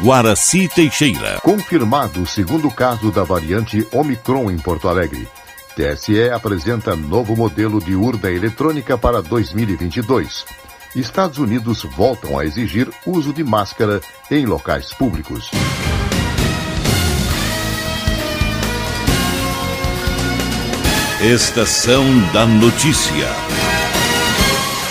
Guaraci Teixeira. Confirmado o segundo caso da variante Omicron em Porto Alegre. TSE apresenta novo modelo de urna eletrônica para 2022. Estados Unidos voltam a exigir uso de máscara em locais públicos. Estação da Notícia.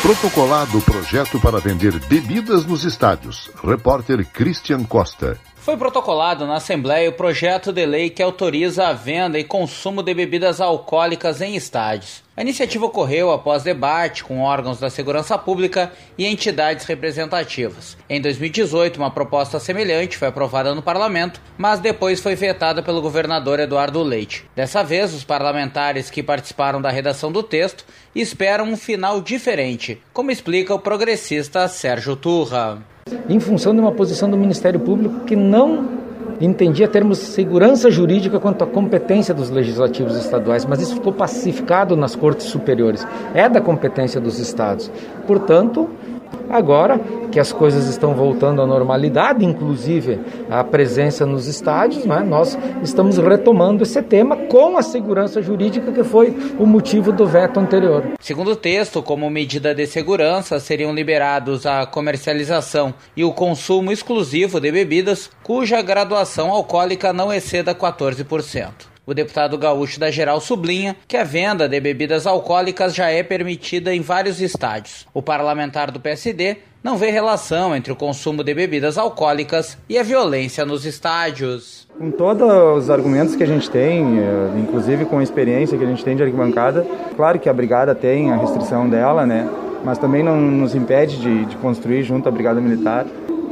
Protocolado o projeto para vender bebidas nos estádios. Repórter Christian Costa. Foi protocolado na Assembleia o projeto de lei que autoriza a venda e consumo de bebidas alcoólicas em estádios. A iniciativa ocorreu após debate com órgãos da segurança pública e entidades representativas. Em 2018, uma proposta semelhante foi aprovada no parlamento, mas depois foi vetada pelo governador Eduardo Leite. Dessa vez, os parlamentares que participaram da redação do texto esperam um final diferente, como explica o progressista Sérgio Turra em função de uma posição do Ministério Público que não entendia termos segurança jurídica quanto à competência dos legislativos estaduais, mas isso ficou pacificado nas cortes superiores. É da competência dos estados. Portanto, Agora que as coisas estão voltando à normalidade, inclusive a presença nos estádios, né, nós estamos retomando esse tema com a segurança jurídica que foi o motivo do veto anterior. Segundo o texto, como medida de segurança, seriam liberados a comercialização e o consumo exclusivo de bebidas cuja graduação alcoólica não exceda 14%. O deputado gaúcho da Geral sublinha que a venda de bebidas alcoólicas já é permitida em vários estádios. O parlamentar do PSD não vê relação entre o consumo de bebidas alcoólicas e a violência nos estádios. Com todos os argumentos que a gente tem, eh, inclusive com a experiência que a gente tem de arquibancada, claro que a brigada tem a restrição dela, né? Mas também não nos impede de, de construir junto à brigada militar.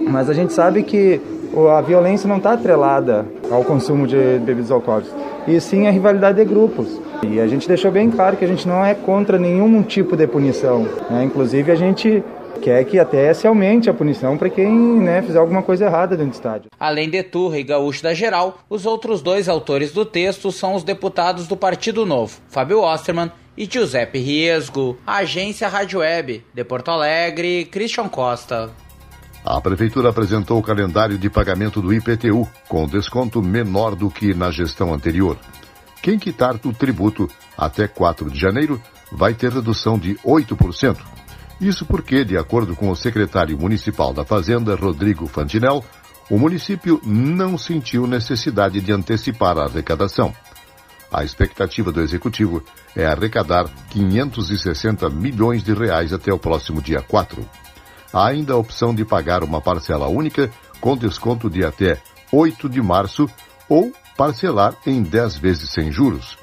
Mas a gente sabe que a violência não está atrelada ao consumo de bebidas alcoólicas e sim a rivalidade de grupos. E a gente deixou bem claro que a gente não é contra nenhum tipo de punição. Né? Inclusive, a gente quer que até se aumente a punição para quem né, fizer alguma coisa errada dentro do estádio. Além de Turra e Gaúcho da Geral, os outros dois autores do texto são os deputados do Partido Novo, Fábio Osterman e Giuseppe Riesgo. Agência Rádio Web, de Porto Alegre, Christian Costa. A Prefeitura apresentou o calendário de pagamento do IPTU, com desconto menor do que na gestão anterior. Quem quitar o tributo até 4 de janeiro vai ter redução de 8%. Isso porque, de acordo com o secretário municipal da Fazenda, Rodrigo Fantinel, o município não sentiu necessidade de antecipar a arrecadação. A expectativa do executivo é arrecadar 560 milhões de reais até o próximo dia 4 há ainda a opção de pagar uma parcela única com desconto de até 8 de março ou parcelar em 10 vezes sem juros.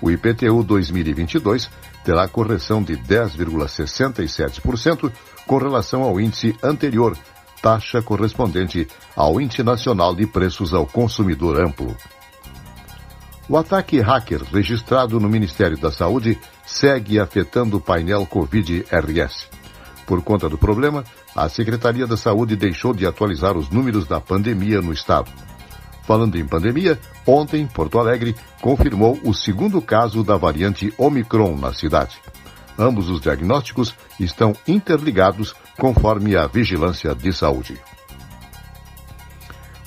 O IPTU 2022 terá correção de 10,67% com relação ao índice anterior, taxa correspondente ao Índice Nacional de Preços ao Consumidor Amplo. O ataque hacker registrado no Ministério da Saúde segue afetando o painel Covid-RS. Por conta do problema, a Secretaria da Saúde deixou de atualizar os números da pandemia no estado. Falando em pandemia, ontem, Porto Alegre confirmou o segundo caso da variante Omicron na cidade. Ambos os diagnósticos estão interligados conforme a Vigilância de Saúde.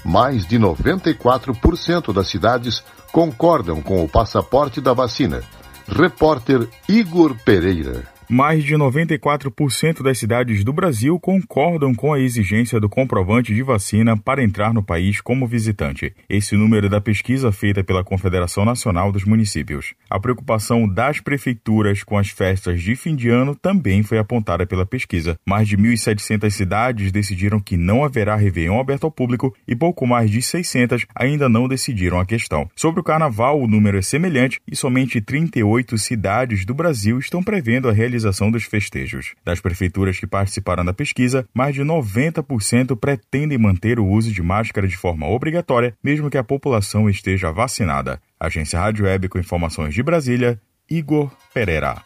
Mais de 94% das cidades concordam com o passaporte da vacina. Repórter Igor Pereira. Mais de 94% das cidades do Brasil concordam com a exigência do comprovante de vacina para entrar no país como visitante. Esse número é da pesquisa feita pela Confederação Nacional dos Municípios. A preocupação das prefeituras com as festas de fim de ano também foi apontada pela pesquisa. Mais de 1.700 cidades decidiram que não haverá Réveillon aberto ao público e pouco mais de 600 ainda não decidiram a questão. Sobre o carnaval, o número é semelhante e somente 38 cidades do Brasil estão prevendo a realização realização dos festejos. Das prefeituras que participaram da pesquisa, mais de 90% pretendem manter o uso de máscara de forma obrigatória, mesmo que a população esteja vacinada. Agência Rádio Web com informações de Brasília, Igor Pereira.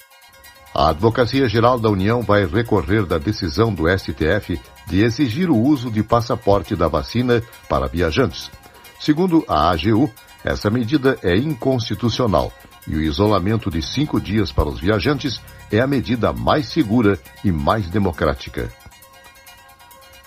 A Advocacia Geral da União vai recorrer da decisão do STF de exigir o uso de passaporte da vacina para viajantes. Segundo a AGU, essa medida é inconstitucional e o isolamento de cinco dias para os viajantes é a medida mais segura e mais democrática.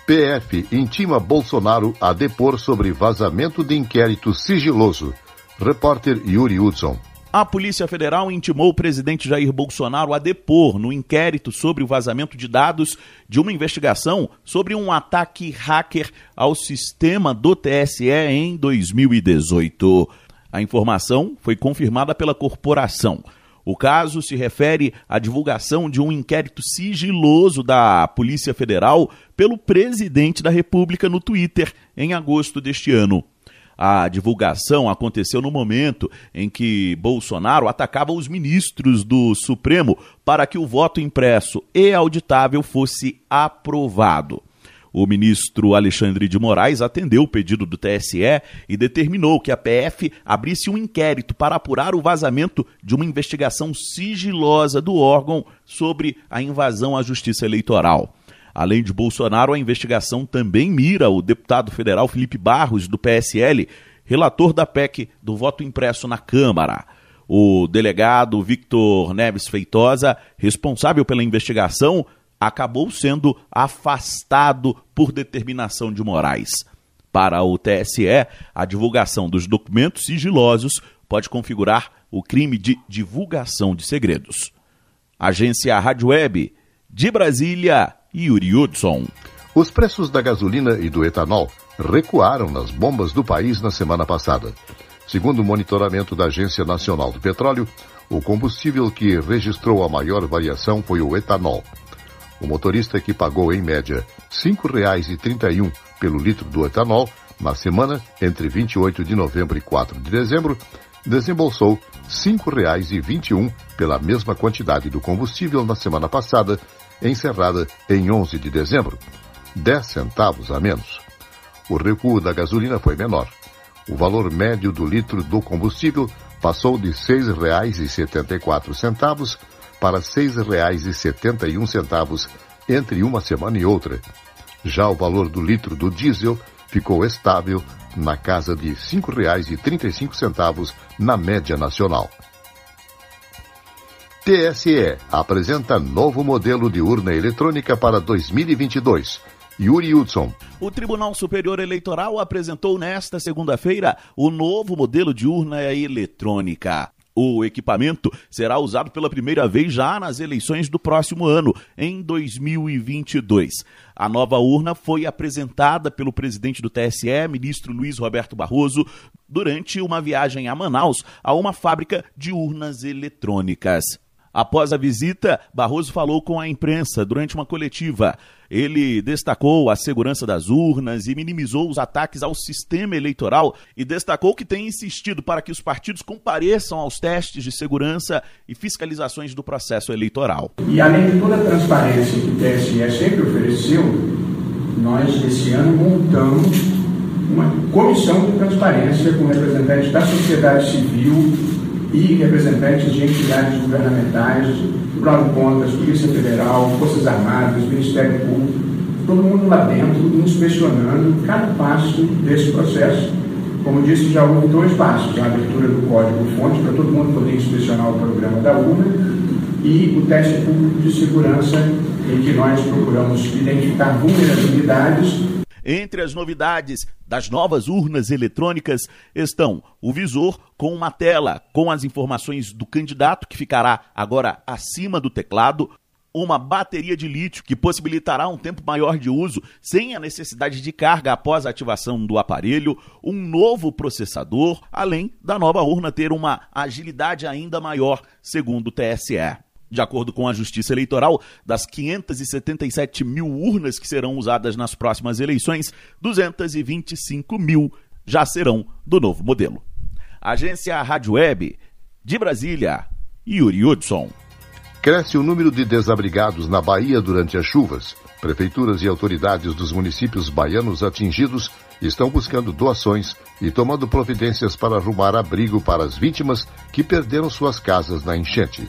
PF intima Bolsonaro a depor sobre vazamento de inquérito sigiloso. Repórter Yuri Hudson. A Polícia Federal intimou o presidente Jair Bolsonaro a depor no inquérito sobre o vazamento de dados de uma investigação sobre um ataque hacker ao sistema do TSE em 2018. A informação foi confirmada pela corporação. O caso se refere à divulgação de um inquérito sigiloso da Polícia Federal pelo presidente da República no Twitter em agosto deste ano. A divulgação aconteceu no momento em que Bolsonaro atacava os ministros do Supremo para que o voto impresso e auditável fosse aprovado. O ministro Alexandre de Moraes atendeu o pedido do TSE e determinou que a PF abrisse um inquérito para apurar o vazamento de uma investigação sigilosa do órgão sobre a invasão à justiça eleitoral. Além de Bolsonaro, a investigação também mira o deputado federal Felipe Barros, do PSL, relator da PEC do voto impresso na Câmara. O delegado Victor Neves Feitosa, responsável pela investigação, acabou sendo afastado por determinação de Moraes. Para o TSE, a divulgação dos documentos sigilosos pode configurar o crime de divulgação de segredos. Agência Rádio Web, de Brasília, Yuri Hudson. Os preços da gasolina e do etanol recuaram nas bombas do país na semana passada. Segundo o monitoramento da Agência Nacional do Petróleo, o combustível que registrou a maior variação foi o etanol. O motorista que pagou em média R$ 5,31 pelo litro do etanol na semana entre 28 de novembro e 4 de dezembro, desembolsou R$ 5,21 pela mesma quantidade do combustível na semana passada, encerrada em 11 de dezembro, 10 centavos a menos. O recuo da gasolina foi menor. O valor médio do litro do combustível passou de R$ 6,74 para R$ 6,71 entre uma semana e outra. Já o valor do litro do diesel ficou estável na casa de R$ 5,35 na média nacional. TSE apresenta novo modelo de urna eletrônica para 2022. Yuri Hudson. O Tribunal Superior Eleitoral apresentou nesta segunda-feira o novo modelo de urna eletrônica. O equipamento será usado pela primeira vez já nas eleições do próximo ano, em 2022. A nova urna foi apresentada pelo presidente do TSE, ministro Luiz Roberto Barroso, durante uma viagem a Manaus a uma fábrica de urnas eletrônicas. Após a visita, Barroso falou com a imprensa durante uma coletiva. Ele destacou a segurança das urnas e minimizou os ataques ao sistema eleitoral e destacou que tem insistido para que os partidos compareçam aos testes de segurança e fiscalizações do processo eleitoral. E além de toda a transparência que o TSE sempre ofereceu, nós esse ano montamos uma comissão de transparência com representantes da sociedade civil e representantes de entidades governamentais, Tribunal de Contas, Polícia Federal, Forças Armadas, Ministério Público, todo mundo lá dentro inspecionando cada passo desse processo. Como disse, já houve dois passos: a abertura do código-fonte para todo mundo poder inspecionar o programa da urna e o teste público de segurança, em que nós procuramos identificar vulnerabilidades entre as novidades das novas urnas eletrônicas estão o visor com uma tela com as informações do candidato, que ficará agora acima do teclado, uma bateria de lítio que possibilitará um tempo maior de uso sem a necessidade de carga após a ativação do aparelho, um novo processador, além da nova urna ter uma agilidade ainda maior, segundo o TSE. De acordo com a Justiça Eleitoral, das 577 mil urnas que serão usadas nas próximas eleições, 225 mil já serão do novo modelo. Agência Rádio Web, de Brasília, Yuri Hudson. Cresce o número de desabrigados na Bahia durante as chuvas. Prefeituras e autoridades dos municípios baianos atingidos estão buscando doações e tomando providências para arrumar abrigo para as vítimas que perderam suas casas na enchente.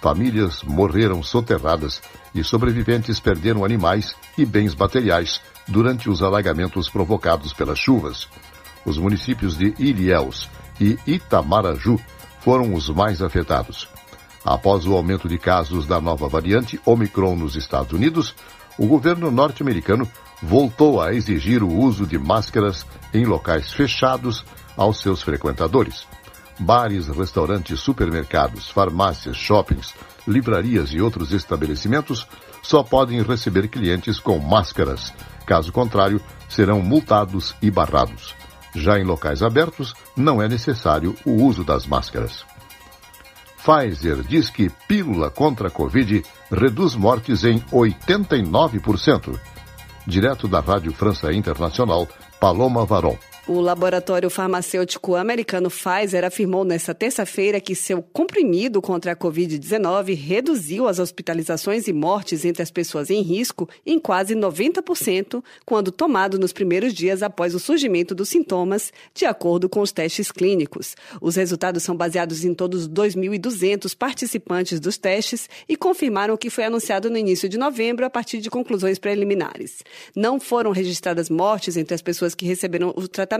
Famílias morreram soterradas e sobreviventes perderam animais e bens materiais durante os alagamentos provocados pelas chuvas. Os municípios de Ilhéus e Itamaraju foram os mais afetados. Após o aumento de casos da nova variante Omicron nos Estados Unidos, o governo norte-americano voltou a exigir o uso de máscaras em locais fechados aos seus frequentadores. Bares, restaurantes, supermercados, farmácias, shoppings, livrarias e outros estabelecimentos só podem receber clientes com máscaras. Caso contrário, serão multados e barrados. Já em locais abertos, não é necessário o uso das máscaras. Pfizer diz que pílula contra a Covid reduz mortes em 89%. Direto da Rádio França Internacional, Paloma Varon. O laboratório farmacêutico americano Pfizer afirmou nesta terça-feira que seu comprimido contra a Covid-19 reduziu as hospitalizações e mortes entre as pessoas em risco em quase 90% quando tomado nos primeiros dias após o surgimento dos sintomas, de acordo com os testes clínicos. Os resultados são baseados em todos os 2.200 participantes dos testes e confirmaram o que foi anunciado no início de novembro a partir de conclusões preliminares. Não foram registradas mortes entre as pessoas que receberam o tratamento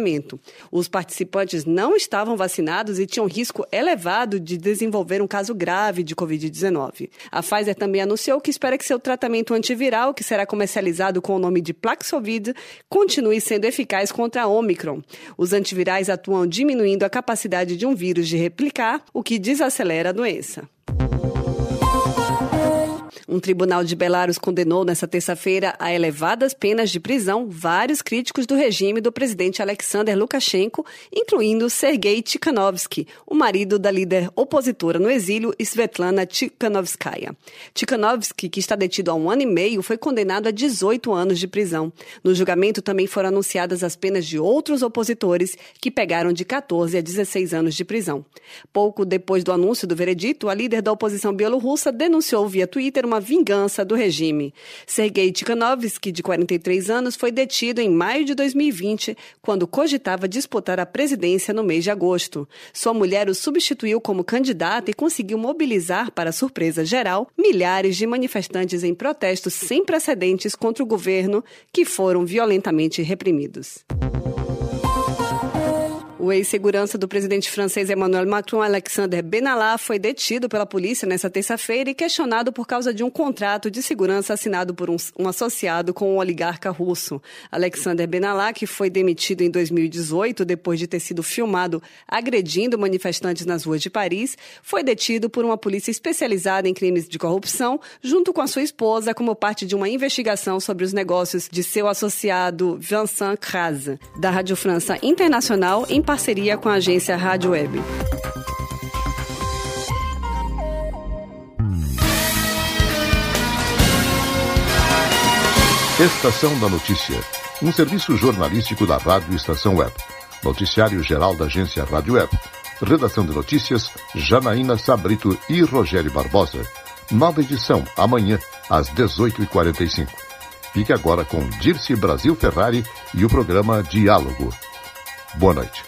Os participantes não estavam vacinados e tinham risco elevado de desenvolver um caso grave de Covid-19. A Pfizer também anunciou que espera que seu tratamento antiviral, que será comercializado com o nome de Paxlovid, continue sendo eficaz contra a Omicron. Os antivirais atuam diminuindo a capacidade de um vírus de replicar, o que desacelera a doença. Um tribunal de Belarus condenou nesta terça-feira a elevadas penas de prisão vários críticos do regime do presidente Alexander Lukashenko, incluindo Sergei Tikhanovsky, o marido da líder opositora no exílio Svetlana Tikhanovskaya. Tikhanovsky, que está detido há um ano e meio, foi condenado a 18 anos de prisão. No julgamento também foram anunciadas as penas de outros opositores, que pegaram de 14 a 16 anos de prisão. Pouco depois do anúncio do veredito, a líder da oposição bielorrussa denunciou via Twitter uma vingança do regime. Sergei Tikhanovsky, de 43 anos, foi detido em maio de 2020, quando cogitava disputar a presidência no mês de agosto. Sua mulher o substituiu como candidata e conseguiu mobilizar, para surpresa geral, milhares de manifestantes em protestos sem precedentes contra o governo, que foram violentamente reprimidos. O ex-segurança do presidente francês Emmanuel Macron, Alexander Benalla, foi detido pela polícia nesta terça-feira e questionado por causa de um contrato de segurança assinado por um, um associado com um oligarca russo. Alexander Benalla, que foi demitido em 2018 depois de ter sido filmado agredindo manifestantes nas ruas de Paris, foi detido por uma polícia especializada em crimes de corrupção, junto com a sua esposa, como parte de uma investigação sobre os negócios de seu associado Vincent Crase, da Rádio França Internacional, em parceria com a agência Rádio Web. Estação da Notícia, um serviço jornalístico da Rádio Estação Web. Noticiário geral da agência Rádio Web. Redação de notícias, Janaína Sabrito e Rogério Barbosa. Nova edição, amanhã, às 18h45. Fique agora com Dirce Brasil Ferrari e o programa Diálogo. Boa noite.